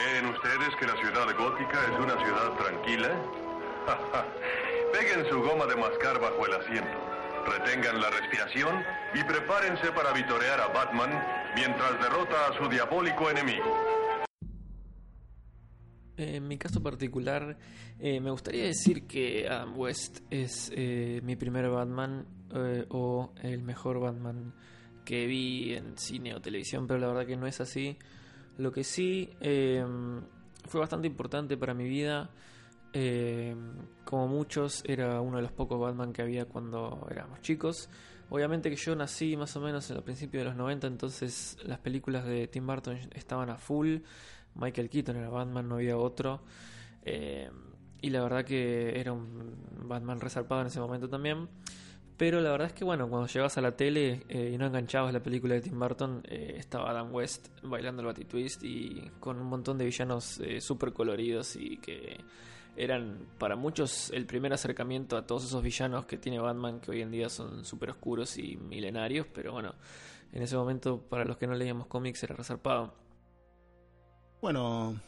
¿Creen ustedes que la ciudad gótica es una ciudad tranquila? Peguen su goma de mascar bajo el asiento, retengan la respiración y prepárense para vitorear a Batman mientras derrota a su diabólico enemigo. En mi caso particular, eh, me gustaría decir que Adam West es eh, mi primer Batman eh, o el mejor Batman que vi en cine o televisión, pero la verdad que no es así. Lo que sí fue bastante importante para mi vida. como muchos, era uno de los pocos Batman que había cuando éramos chicos. Obviamente que yo nací más o menos en el principio de los 90, entonces las películas de Tim Burton estaban a full. Michael Keaton era Batman, no había otro. Eh, y la verdad que era un Batman resarpado en ese momento también. Pero la verdad es que bueno, cuando llegabas a la tele eh, y no enganchabas la película de Tim Burton, eh, estaba Adam West bailando el Batitwist y con un montón de villanos súper coloridos y que eran para muchos el primer acercamiento a todos esos villanos que tiene Batman que hoy en día son súper oscuros y milenarios, pero bueno, en ese momento para los que no leíamos cómics era resarpado. Bueno,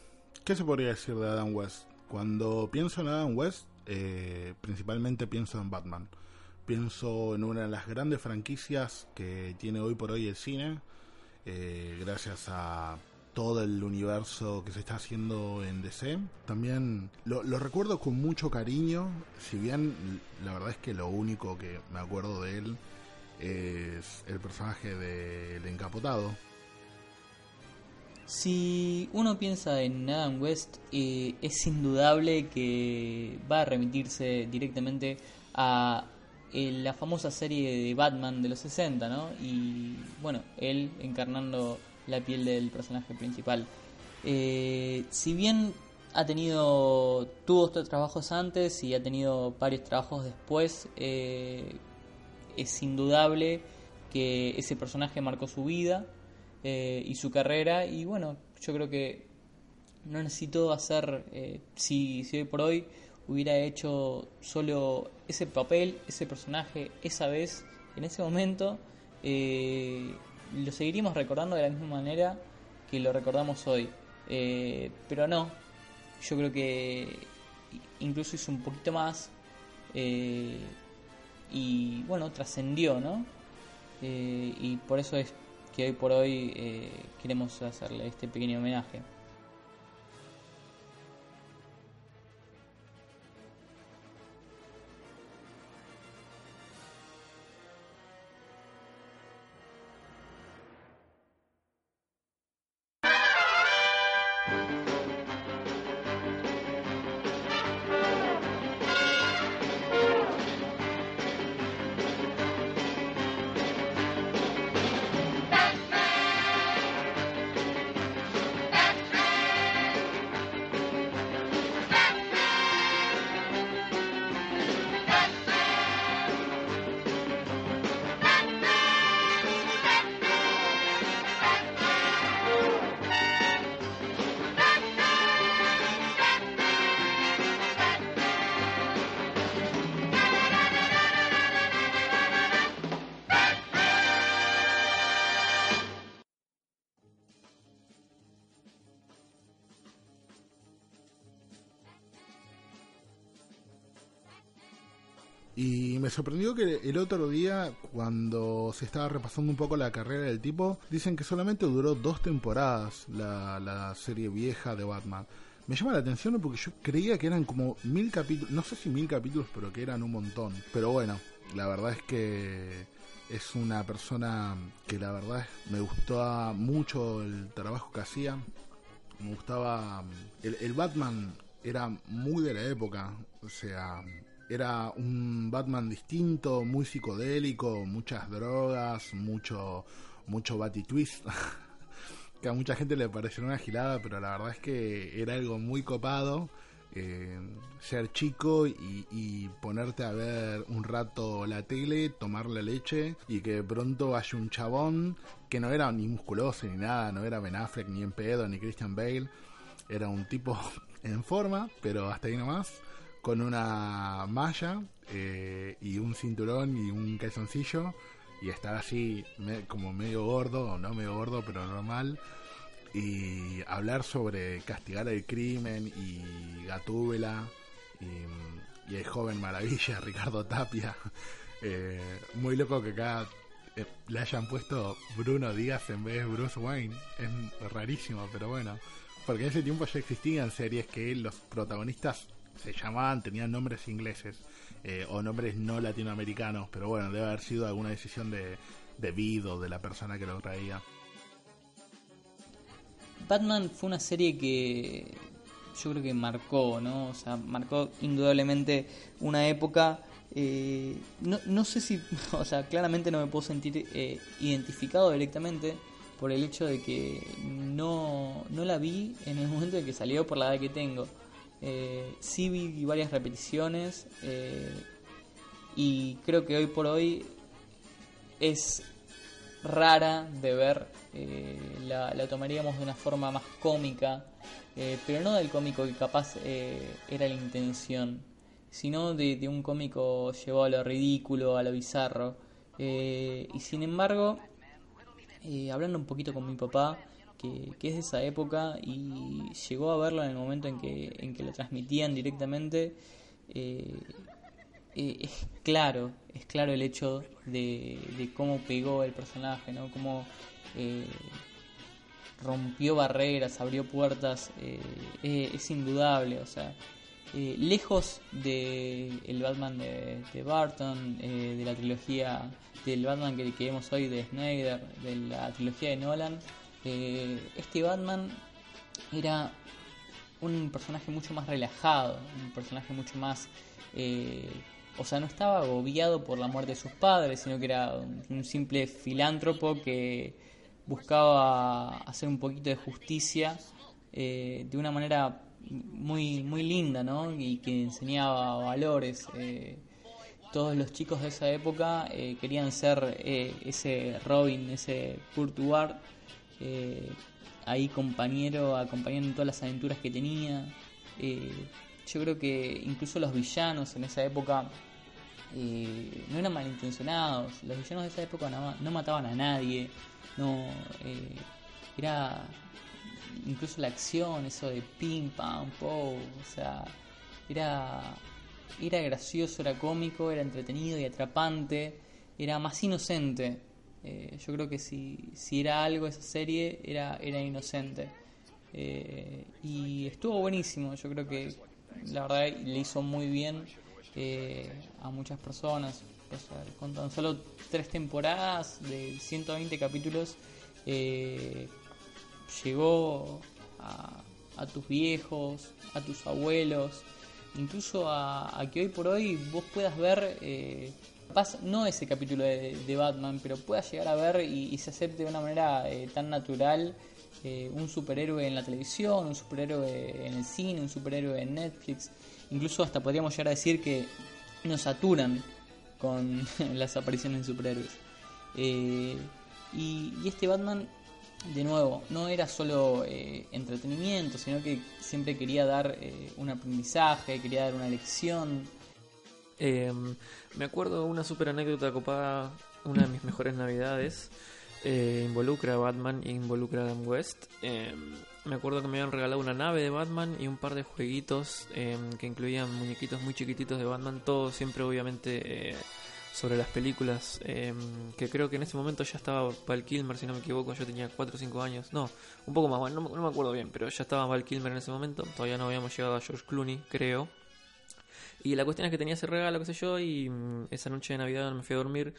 ¿qué se podría decir de Adam West? Cuando pienso en Adam West, eh, principalmente pienso en Batman. Pienso en una de las grandes franquicias que tiene hoy por hoy el cine, eh, gracias a todo el universo que se está haciendo en DC. También lo, recuerdo con mucho cariño, si bien la verdad es que lo único que me acuerdo de él es el personaje del encapotado, si uno piensa en Adam West, eh, es indudable que va a remitirse directamente a eh, la famosa serie de Batman de los 60, ¿no? Y bueno, él encarnando la piel del personaje principal. Eh, si bien ha tenido, tuvo estos trabajos antes y ha tenido varios trabajos después, es indudable que ese personaje marcó su vida eh, y su carrera. Y bueno, yo creo que no necesito hacer, eh, si, si hoy por hoy hubiera hecho solo ese papel, ese personaje, esa vez, en ese momento, eh, lo seguiríamos recordando de la misma manera que lo recordamos hoy. pero no, yo creo que incluso hizo un poquito más y bueno, trascendió, ¿no? y por eso es que hoy por hoy eh, queremos hacerle este pequeño homenaje. Sorprendió que el otro día, cuando se estaba repasando un poco la carrera del tipo, dicen que solamente duró dos temporadas la, serie vieja de Batman. Me llama la atención porque yo creía que eran como mil capítulos, no sé si mil capítulos, pero que eran un montón. Pero bueno, la verdad es que es una persona que la verdad me gustaba mucho el trabajo que hacía. Me gustaba... El, el Batman era muy de la época, o sea, era un Batman distinto, muy psicodélico, muchas drogas, mucho, mucho Twist. que a mucha gente le pareció una gilada, pero la verdad es que era algo muy copado. Eh, ser chico y, ponerte a ver un rato la tele, tomar la leche y que de pronto haya un chabón que no era ni musculoso ni nada, no era Ben Affleck ni en pedo ni Christian Bale, era un tipo en forma, pero hasta ahí nomás con una malla eh, y un cinturón y un calzoncillo y estar así como medio gordo, o no medio gordo, pero normal, y hablar sobre castigar el crimen y Gatúbela y, y el joven maravilla Ricardo Tapia. Eh, muy loco que acá eh, le hayan puesto Bruno Díaz en vez de Bruce Wayne. Es rarísimo, pero bueno. Porque en ese tiempo ya existían series que los protagonistas se llamaban, tenían nombres ingleses eh, o nombres no latinoamericanos, pero bueno, debe haber sido alguna decisión de, de o de la persona que lo traía. Batman fue una serie que yo creo que marcó, ¿no? O sea, marcó indudablemente una época. Eh, no, no sé si, o sea, claramente no me puedo sentir eh, identificado directamente por el hecho de que no, no la vi en el momento en que salió por la edad que tengo. Eh, sí vi varias repeticiones eh, y creo que hoy por hoy es rara de ver. Eh, la, la, tomaríamos de una forma más cómica, eh, pero no del cómico que capaz era la intención, sino de, de, un cómico llevado a lo ridículo, a lo bizarro. y sin embargo, hablando un poquito con mi papá, que, es de esa época y llegó a verlo en el momento en que, en que lo transmitían directamente, eh, es claro, es claro el hecho de, cómo pegó el personaje, ¿no? Cómo eh, rompió barreras, abrió puertas, eh, es indudable, o sea, lejos de el Batman de, de Barton, de la trilogía del Batman que, vemos hoy de Snyder, de la trilogía de Nolan, este Batman era un personaje mucho más relajado, un personaje mucho más eh, o sea, no estaba agobiado por la muerte de sus padres, sino que era un simple filántropo que buscaba hacer un poquito de justicia eh, de una manera muy, muy linda, ¿no? Y que enseñaba valores. Eh, todos los chicos de esa época eh, querían ser eh, ese Robin, ese Kurt Ward, eh, ahí compañero, acompañando en todas las aventuras que tenía. Eh, yo creo que incluso los villanos en esa época eh, no eran malintencionados. Los villanos de esa época no, mataban a nadie. No eh, era incluso la acción, eso de pim pam po, o sea, era era gracioso, era cómico, era entretenido y atrapante, era más inocente. Eh, yo creo que si, si era algo esa serie era era inocente. Eh, y estuvo buenísimo, yo creo que la verdad le hizo muy bien eh, a muchas personas. O sea, con tan solo tres temporadas de 120 capítulos, llegó a, a, tus viejos, a tus abuelos, incluso a, que hoy por hoy vos puedas ver, no ese capítulo de, Batman, pero puedas llegar a ver y, se acepte de una manera eh, tan natural eh, un superhéroe en la televisión, un superhéroe en el cine, un superhéroe en Netflix. Incluso hasta podríamos llegar a decir que nos saturan con las apariciones de superhéroes. Eh, y, este Batman, de nuevo, no era solo eh, entretenimiento, sino que siempre quería dar un aprendizaje, quería dar una lección. Em, me acuerdo una super anécdota copada, una de mis mejores navidades eh, involucra a Batman e involucra a Adam West. Eh, me acuerdo que me habían regalado una nave de Batman y un par de jueguitos eh, que incluían muñequitos muy chiquititos de Batman, todo siempre obviamente eh, sobre las películas, que creo que en ese momento ya estaba Val Kilmer, si no me equivoco, yo tenía 4 o 5 años, no, un poco más, no, no me acuerdo bien, pero ya estaba Val Kilmer en ese momento, todavía no habíamos llegado a George Clooney, creo. Y la cuestión es que tenía ese regalo, qué sé yo, y mm, esa noche de Navidad me fui a dormir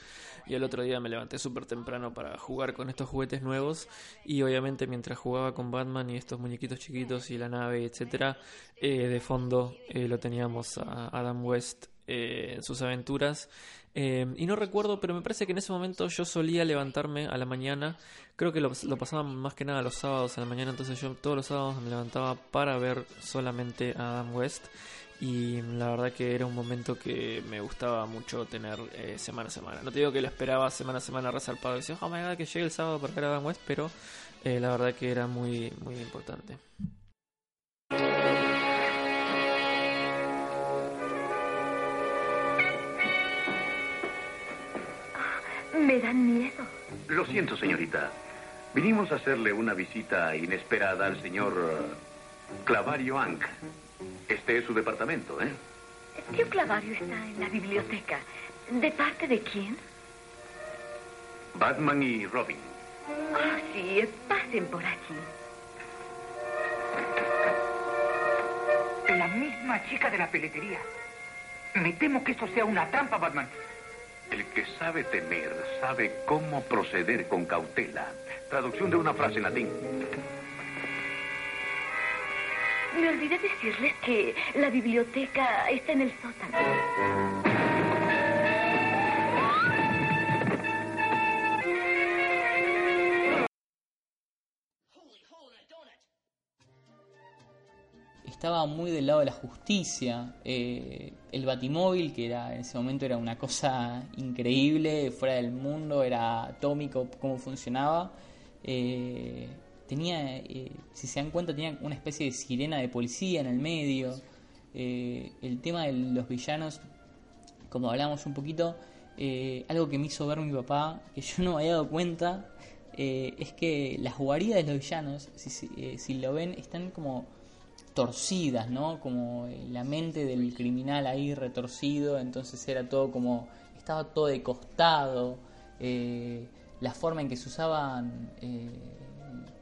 y el otro día me levanté súper temprano para jugar con estos juguetes nuevos y obviamente mientras jugaba con Batman y estos muñequitos chiquitos y la nave, etcétera, eh, de fondo eh, lo teníamos a Adam West eh, en sus aventuras. Eh, y no recuerdo, pero me parece que en ese momento yo solía levantarme a la mañana. Creo que lo, lo pasaba más que nada los sábados a la mañana, entonces yo todos los sábados me levantaba para ver solamente a Adam West y la verdad que era un momento que me gustaba mucho tener eh, semana a semana. No te digo que lo esperaba semana a semana resarpado y decía, oh my god, que llegue el sábado para ver a Adam West, pero eh, la verdad que era muy, muy importante. Me dan miedo. Lo siento, señorita. Vinimos a hacerle una visita inesperada al señor eh, Clavario Ank. Este es su departamento, ¿eh? Tío Clavario está en la biblioteca. ¿De parte de quién? Batman y Robin. Ah, sí, pasen por aquí. La misma chica de la peletería. Me temo que esto sea una trampa, Batman. El que sabe temer sabe cómo proceder con cautela. Traducción de una frase en latín. Me olvidé decirles que la biblioteca está en el sótano. estaba muy del lado de la justicia. Eh, el Batimóvil, que era en ese momento era una cosa increíble, fuera del mundo, era atómico cómo funcionaba. Eh, tenía, eh, si se dan cuenta, tenía una especie de sirena de policía en el medio. el tema de los villanos, como hablamos un poquito, algo que me hizo ver mi papá, que yo no me había dado cuenta, es que las guaridas de los villanos, si, si lo ven, están como torcidas, ¿no? Como eh, la mente del criminal ahí retorcido, entonces era todo como, estaba todo de costado, eh, la forma en que se usaban,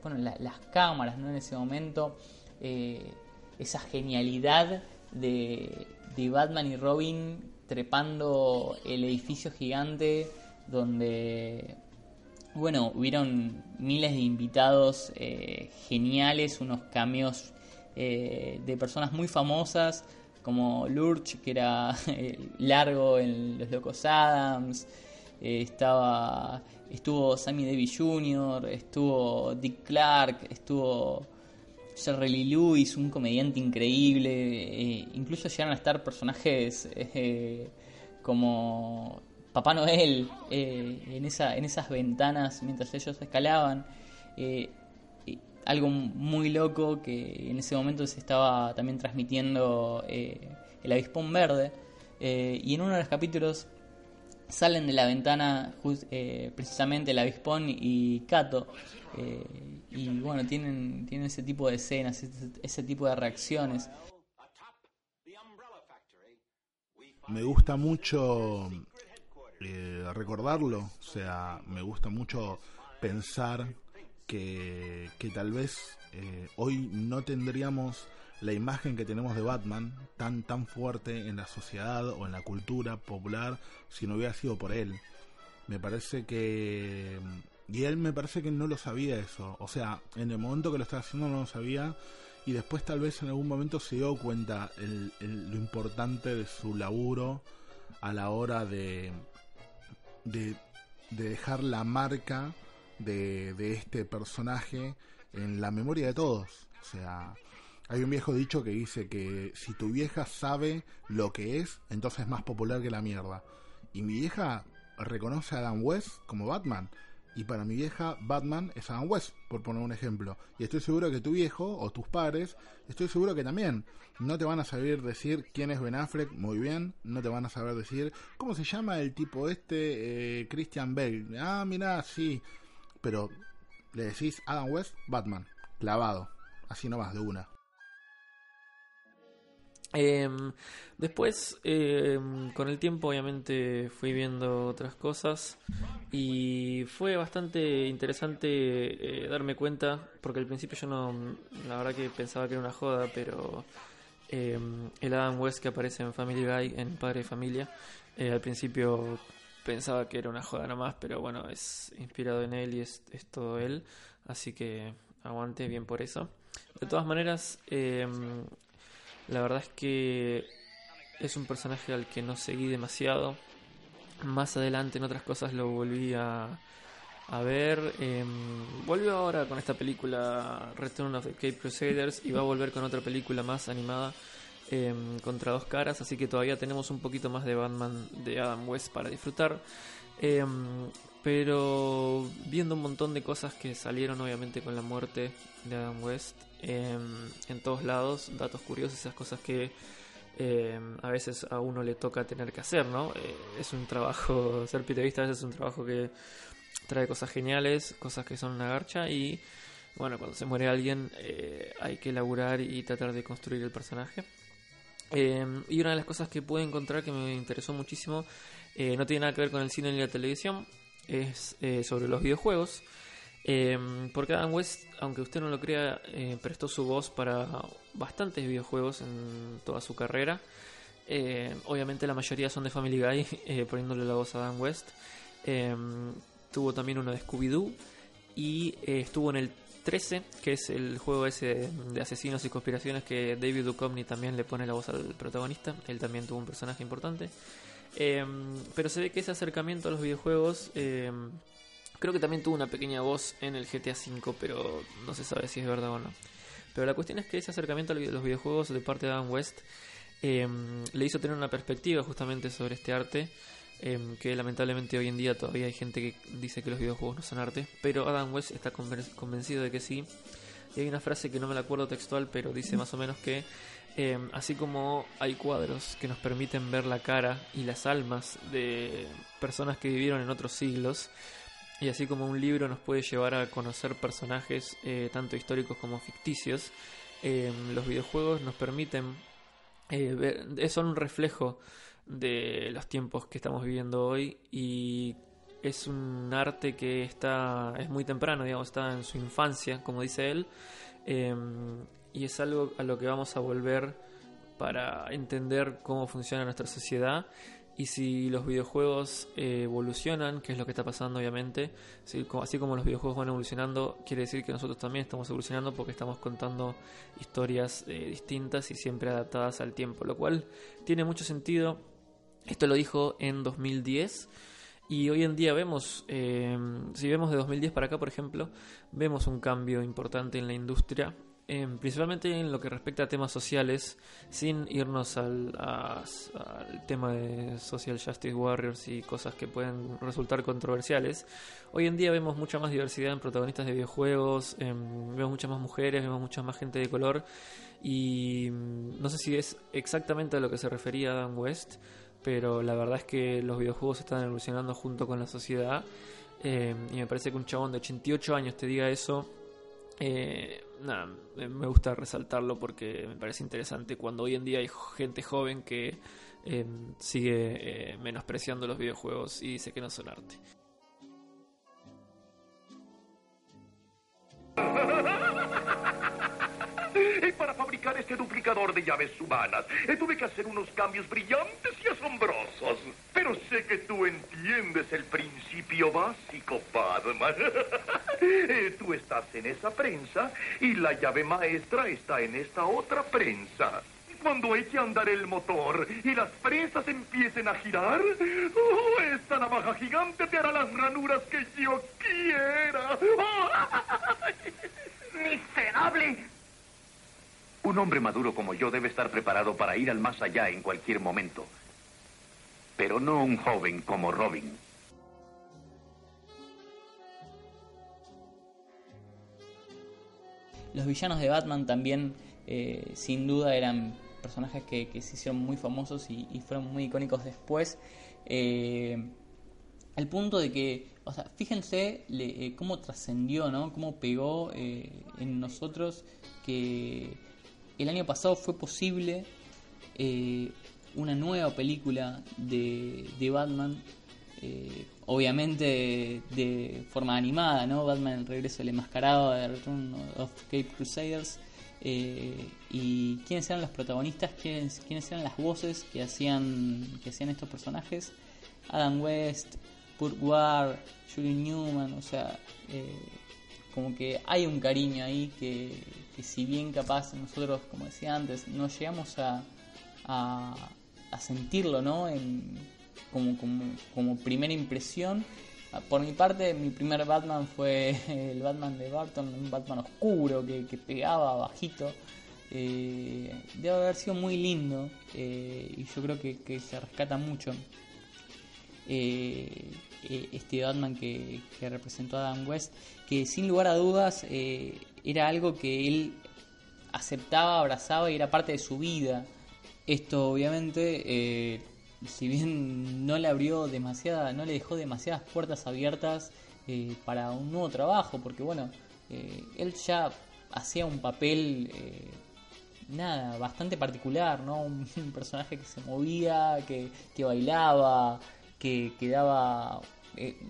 eh, bueno, las cámaras, ¿no? En ese momento, esa genialidad de, de Batman y Robin trepando el edificio gigante donde bueno, hubieron miles de invitados geniales, unos cameos eh, de personas muy famosas como Lurch, que era eh, largo en Los Locos Adams, eh, estaba, estuvo Sammy Davis Jr., estuvo Dick Clark, estuvo Jerry Lee Lewis, un comediante increíble, incluso llegaron a estar personajes como Papá Noel en, esa, en esas ventanas mientras ellos escalaban algo muy loco que en ese momento se estaba también transmitiendo eh, el avispón verde eh, y en uno de los capítulos salen de la ventana eh, precisamente el avispón y Kato y bueno tienen tienen ese tipo de escenas ese, tipo de reacciones. Me gusta mucho recordarlo o sea me gusta mucho pensar que, tal vez eh, hoy no tendríamos la imagen que tenemos de Batman tan tan fuerte en la sociedad o en la cultura popular si no hubiera sido por él. Me parece que y él me parece que no lo sabía eso, o sea, en el momento que lo estaba haciendo no lo sabía y después tal vez en algún momento se dio cuenta el, lo importante de su laburo a la hora de, de, de dejar la marca de, este personaje en la memoria de todos. O sea, hay un viejo dicho que dice que si tu vieja sabe lo que es, entonces es más popular que la mierda. Y mi vieja reconoce a Adam West como Batman. Y para mi vieja, Batman es Adam West, por poner un ejemplo. Y estoy seguro que tu viejo o tus padres, estoy seguro que también no te van a saber decir quién es Ben Affleck muy bien. No te van a saber decir cómo se llama el tipo este, eh, Christian Bale. Ah, mira, sí pero le decís Adam West, Batman, clavado, así nomás de una. Em, después, em, con el tiempo, obviamente fui viendo otras cosas y fue bastante interesante eh, darme cuenta, porque al principio yo no, la verdad que pensaba que era una joda, pero em, el Adam West que aparece en Family Guy, en Padre de Familia, eh, al principio pensaba que era una joda nomás, pero bueno, es inspirado en él y es, todo él, así que aguante bien por eso. De todas maneras, em, la verdad es que es un personaje al que no seguí demasiado. Más adelante en otras cosas lo volví a, a ver. Eh, volvió ahora con esta película Return of the Cape Crusaders y va a volver con otra película más animada Em, contra dos caras, así que todavía tenemos un poquito más de Batman de Adam West para disfrutar. Em, pero viendo un montón de cosas que salieron obviamente con la muerte de Adam West em, en todos lados, datos curiosos, esas cosas que a veces a uno le toca tener que hacer, ¿no? Eh, es un trabajo, ser periodista es un trabajo que trae cosas geniales, cosas que son una garcha y bueno, cuando se muere alguien eh, hay que elaborar y tratar de construir el personaje. Eh, y una de las cosas que pude encontrar que me interesó muchísimo, eh, no tiene nada que ver con el cine ni la televisión, es sobre los videojuegos. porque Adam West, aunque usted no lo crea, prestó su voz para bastantes videojuegos en toda su carrera. obviamente la mayoría son de Family Guy, poniéndole la voz a Adam West. tuvo también uno de Scooby-Doo y estuvo en el 13, que es el juego ese de asesinos y conspiraciones que David Duchovny también le pone la voz al protagonista. Él también tuvo un personaje importante. Em, pero se ve que ese acercamiento a los videojuegos em, creo que también tuvo una pequeña voz en el GTA V, pero no se sabe si es verdad o no. Pero la cuestión es que ese acercamiento a los videojuegos de parte de Adam West em, le hizo tener una perspectiva justamente sobre este arte que lamentablemente hoy en día todavía hay gente que dice que los videojuegos no son arte, pero Adam West está convencido de que sí. Y hay una frase que no me la acuerdo textual, pero dice más o menos que em, así como hay cuadros que nos permiten ver la cara y las almas de personas que vivieron en otros siglos, y así como un libro nos puede llevar a conocer personajes eh, tanto históricos como ficticios, em, los videojuegos nos permiten eh, ver, son un reflejo de los tiempos que estamos viviendo hoy y es un arte que está es muy temprano, digamos, está en su infancia, como dice él, em, y es algo a lo que vamos a volver para entender cómo funciona nuestra sociedad y si los videojuegos eh, evolucionan, que es lo que está pasando obviamente, así como los videojuegos van evolucionando, quiere decir que nosotros también estamos evolucionando porque estamos contando historias eh, distintas y siempre adaptadas al tiempo, lo cual tiene mucho sentido. Esto lo dijo en 2010 y hoy en día vemos, eh, si vemos de 2010 para acá, por ejemplo, vemos un cambio importante en la industria, eh, principalmente en lo que respecta a temas sociales, sin irnos al, al, tema de Social Justice Warriors y cosas que pueden resultar controversiales. Hoy en día vemos mucha más diversidad en protagonistas de videojuegos, em, vemos muchas más mujeres, vemos mucha más gente de color y mm, no sé si es exactamente a lo que se refería Adam West pero la verdad es que los videojuegos están evolucionando junto con la sociedad eh, y me parece que un chabón de 88 años te diga eso, eh, nada, me gusta resaltarlo porque me parece interesante cuando hoy en día hay gente joven que eh, sigue menospreciando los videojuegos y dice que no son arte. Para fabricar este duplicador de llaves humanas, eh, tuve que hacer unos cambios brillantes y asombrosos. Pero sé que tú entiendes el principio básico, Padman. Eh, tú estás en esa prensa y la llave maestra está en esta otra prensa. Cuando eche a andar el motor y las prensas empiecen a girar, oh, esta navaja gigante te hará las ranuras que yo quiera. ¡Miserable! Un hombre maduro como yo debe estar preparado para ir al más allá en cualquier momento. Pero no un joven como Robin. Los villanos de Batman también, eh, sin duda, eran personajes que, se hicieron muy famosos y, fueron muy icónicos después. Eh, al punto de que, o sea, fíjense eh, cómo trascendió, ¿no? Cómo pegó en nosotros que el año pasado fue posible eh, una nueva película de, Batman, eh, obviamente de, forma animada, ¿no? Batman el regreso del enmascarado de Return of Cape Crusaders. Eh, y quiénes eran los protagonistas, quiénes, quiénes eran las voces que hacían, que hacían estos personajes. Adam West, Kurt War, Julie Newman, o sea, como que hay un cariño ahí que, si bien capaz nosotros, como decía antes, no llegamos a, a, sentirlo, ¿no? En, como, como, como primera impresión. Por mi parte, mi primer Batman fue el Batman de Barton, un Batman oscuro que, que pegaba bajito. Eh, debe haber sido muy lindo eh, y yo creo que, que se rescata mucho este Batman que, representó a Adam West, que sin lugar a dudas eh, era algo que él aceptaba, abrazaba y era parte de su vida. Esto obviamente, eh, si bien no le abrió demasiada, no le dejó demasiadas puertas abiertas eh, para un nuevo trabajo, porque bueno, eh, él ya hacía un papel, eh, nada, bastante particular, ¿no? Un, personaje que se movía, que, que bailaba, que, que daba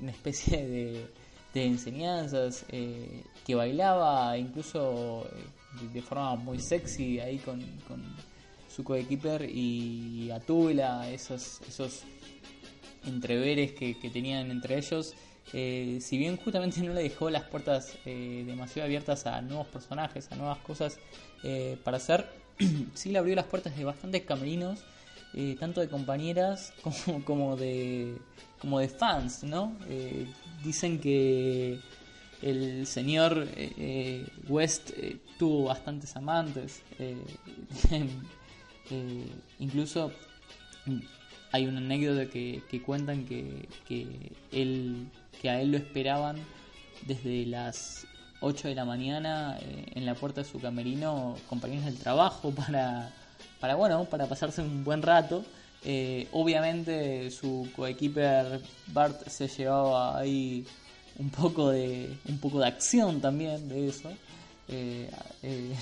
una especie de, enseñanzas, que bailaba incluso de forma muy sexy ahí con, con su coequiper y Atula, esos, esos entreveres que, tenían entre ellos. Eh, si bien justamente no le dejó las puertas eh, demasiado abiertas a nuevos personajes, a nuevas cosas eh, para hacer, sí le abrió las puertas de bastantes camerinos, tanto de compañeras como, como, de, como de fans, ¿no? dicen que el señor West tuvo bastantes amantes, incluso hay una anécdota que, que cuentan que, que, él, que a él lo esperaban desde las 8 de la mañana eh, en la puerta de su camerino compañeros del trabajo para, para bueno, para pasarse un buen rato. Eh, obviamente su coequiper Bart se llevaba ahí un poco de un poco de acción también de eso. Eh,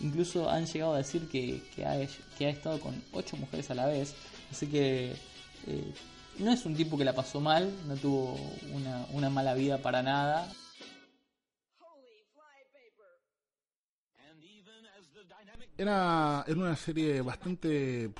incluso han llegado a decir que, que, ha, que ha estado con ocho mujeres a la vez Así que eh, no es un tipo que la pasó mal, no tuvo una, mala vida para nada. Era, era una serie bastante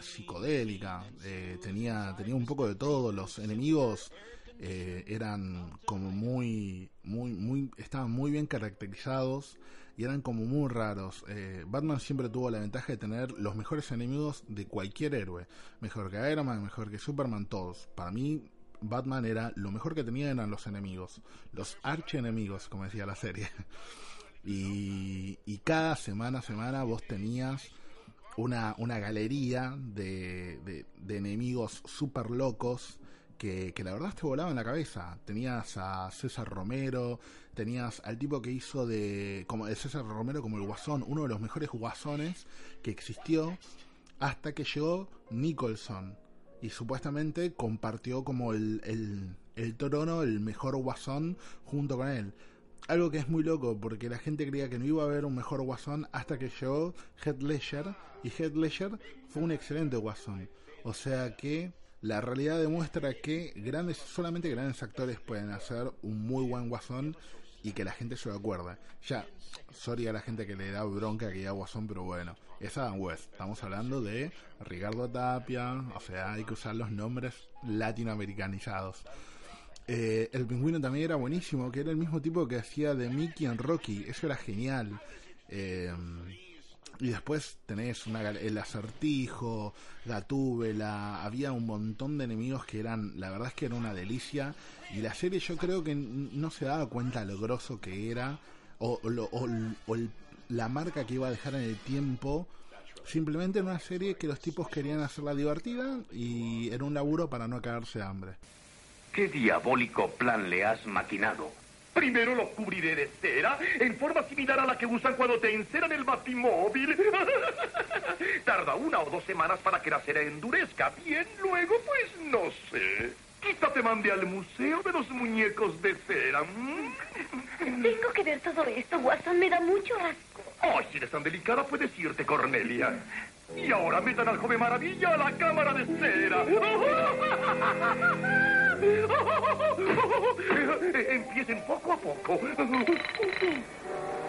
psicodélica, eh, tenía, tenía un poco de todo, los enemigos eh, eran como muy, muy, muy, estaban muy bien caracterizados y eran como muy raros. Eh, Batman siempre tuvo la ventaja de tener los mejores enemigos de cualquier héroe. Mejor que Iron Man, mejor que Superman, todos. Para mí, Batman era lo mejor que tenía eran los enemigos. Los archienemigos, como decía la serie. y, y cada semana semana vos tenías una, una galería de, de, enemigos super locos que, la verdad te volaba en la cabeza. Tenías a César Romero, tenías al tipo que hizo de, como de César Romero como el guasón, uno de los mejores guasones que existió, hasta que llegó Nicholson y supuestamente compartió como el, el, el trono, el mejor guasón junto con él. Algo que es muy loco porque la gente creía que no iba a haber un mejor guasón hasta que llegó Heath Ledger y Heath Ledger fue un excelente guasón. O sea que la realidad demuestra que grandes, solamente grandes actores pueden hacer un muy buen guasón y que la gente se lo acuerda. Ya, sorry a la gente que le da bronca que diga guasón, pero bueno, es Adam West. Estamos hablando de Ricardo Tapia, o sea, hay que usar los nombres latinoamericanizados. Eh, el pingüino también era buenísimo, que era el mismo tipo que hacía de Mickey en Rocky, eso era genial. Eh, y después tenés una, el acertijo, la túbela, había un montón de enemigos que eran, la verdad es que era una delicia. Y la serie yo creo que no se daba cuenta lo grosso que era, o, o, la marca que iba a dejar en el tiempo. Simplemente era una serie que los tipos querían hacerla divertida y era un laburo para no cagarse de hambre. ¿Qué diabólico plan le has maquinado? Primero lo cubriré de cera, en forma similar a la que usan cuando te enceran el batimóvil. Tarda una o dos semanas para que la cera endurezca. Bien, luego, pues no sé. Quizá te mande al museo de los muñecos de cera. Tengo que ver todo esto, Watson. Me da mucho asco. Ay, si eres tan delicada, puedes irte, Cornelia. Y ahora metan al joven maravilla a la cámara de cera. Empiecen poco a poco.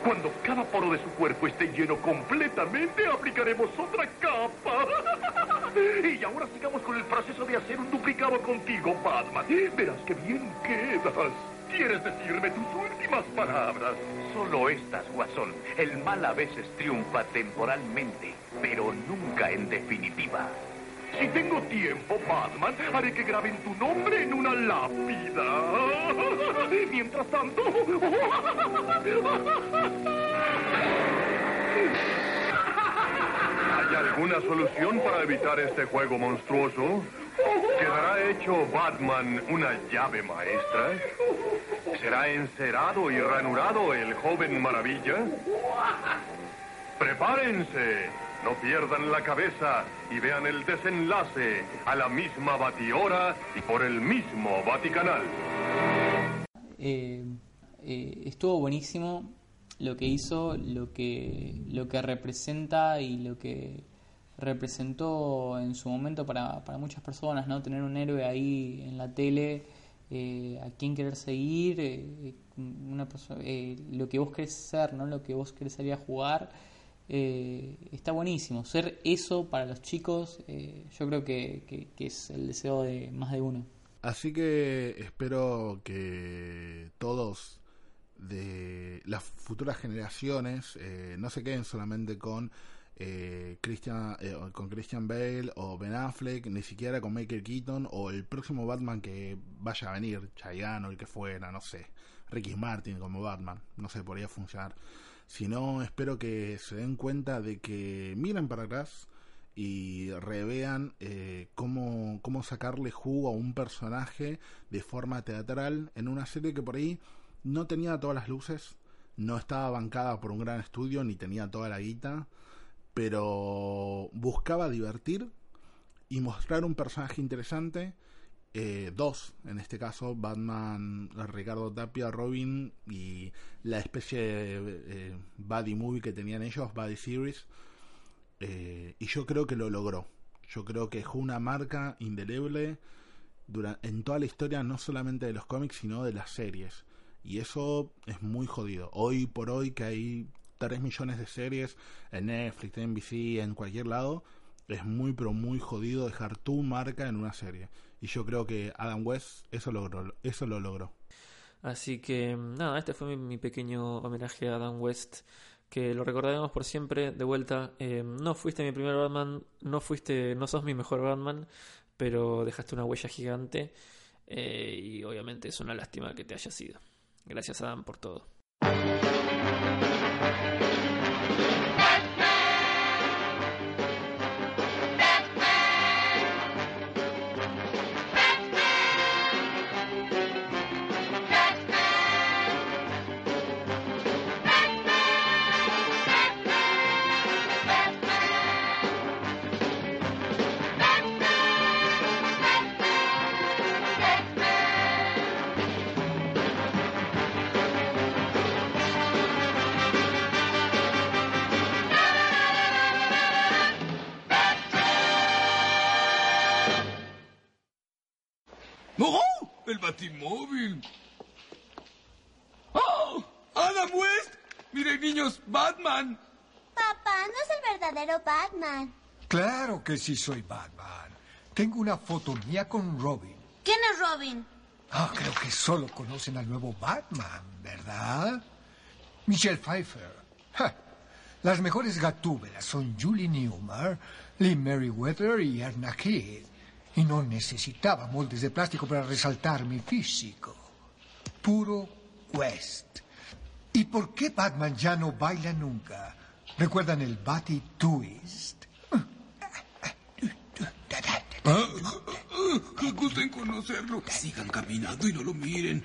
Cuando cada poro de su cuerpo esté lleno completamente, aplicaremos otra capa. Y ahora sigamos con el proceso de hacer un duplicado contigo, Batman. Verás que bien quedas. ¿Quieres decirme tus últimas palabras? Solo estas, Guasón. El mal a veces triunfa temporalmente, pero nunca en definitiva. Si tengo tiempo, Batman, haré que graben tu nombre en una lápida. Mientras tanto... ¿Hay alguna solución para evitar este juego monstruoso? ¿Quedará hecho Batman una llave maestra? ¿Será encerado y ranurado el joven maravilla? ¡Prepárense! No pierdan la cabeza y vean el desenlace a la misma batihora y por el mismo Vaticanal. Eh, eh, estuvo buenísimo lo que hizo, lo que, lo que representa y lo que representó en su momento para, para muchas personas, ¿no? Tener un héroe ahí en la tele, eh, a quien querer seguir, eh, una persona, eh, lo que vos querés ser, ¿no? Lo que vos querés salir a jugar, eh, está buenísimo. Ser eso para los chicos, eh, yo creo que, que, es el deseo de más de uno. Así que espero que todos de las futuras generaciones eh, no se queden solamente con eh, Christian eh, con Christian Bale o Ben Affleck, ni siquiera con Michael Keaton o el próximo Batman que vaya a venir, Chayanne o el que fuera, no sé, Ricky Martin como Batman, no sé, podría funcionar. Sino espero que se den cuenta de que miren para atrás y revean eh, cómo, cómo sacarle jugo a un personaje de forma teatral en una serie que por ahí no tenía todas las luces, no estaba bancada por un gran estudio, ni tenía toda la guita, pero buscaba divertir y mostrar un personaje interesante. Eh, dos, en este caso, Batman, Ricardo Tapia, Robin y la especie de eh, buddy movie que tenían ellos, buddy series. Eh, y yo creo que lo logró. Yo creo que dejó una marca indeleble dura- en toda la historia, no solamente de los cómics, sino de las series. Y eso es muy jodido. Hoy por hoy que hay 3 millones de series en Netflix, en NBC, en cualquier lado, es muy pero muy jodido dejar tu marca en una serie. Y yo creo que Adam West eso logró, eso lo logró. Así que nada, este fue mi, pequeño homenaje a Adam West, que lo recordaremos por siempre. De vuelta, eh, no fuiste mi primer Batman, no fuiste, no sos mi mejor Batman, pero dejaste una huella gigante eh, y obviamente es una lástima que te hayas ido. Gracias Adam por todo. ¡Oh! ¡El batimóvil! ¡Oh! ¡Adam West! Miren, niños, Batman. Papá, no es el verdadero Batman. Claro que sí soy Batman. Tengo una foto mía con Robin. ¿Quién es Robin? Ah, creo que solo conocen al nuevo Batman, ¿verdad? Michelle Pfeiffer. Ja. Las mejores gatúbelas son Julie Newmar, Lee Merriweather y Erna Kidd. Y no necesitaba moldes de plástico para resaltar mi físico. Puro West. ¿Y por qué Batman ya no baila nunca? ¿Recuerdan el Batty Twist? Ah, ah, ah, conocerlo. Sigan caminando y no lo miren.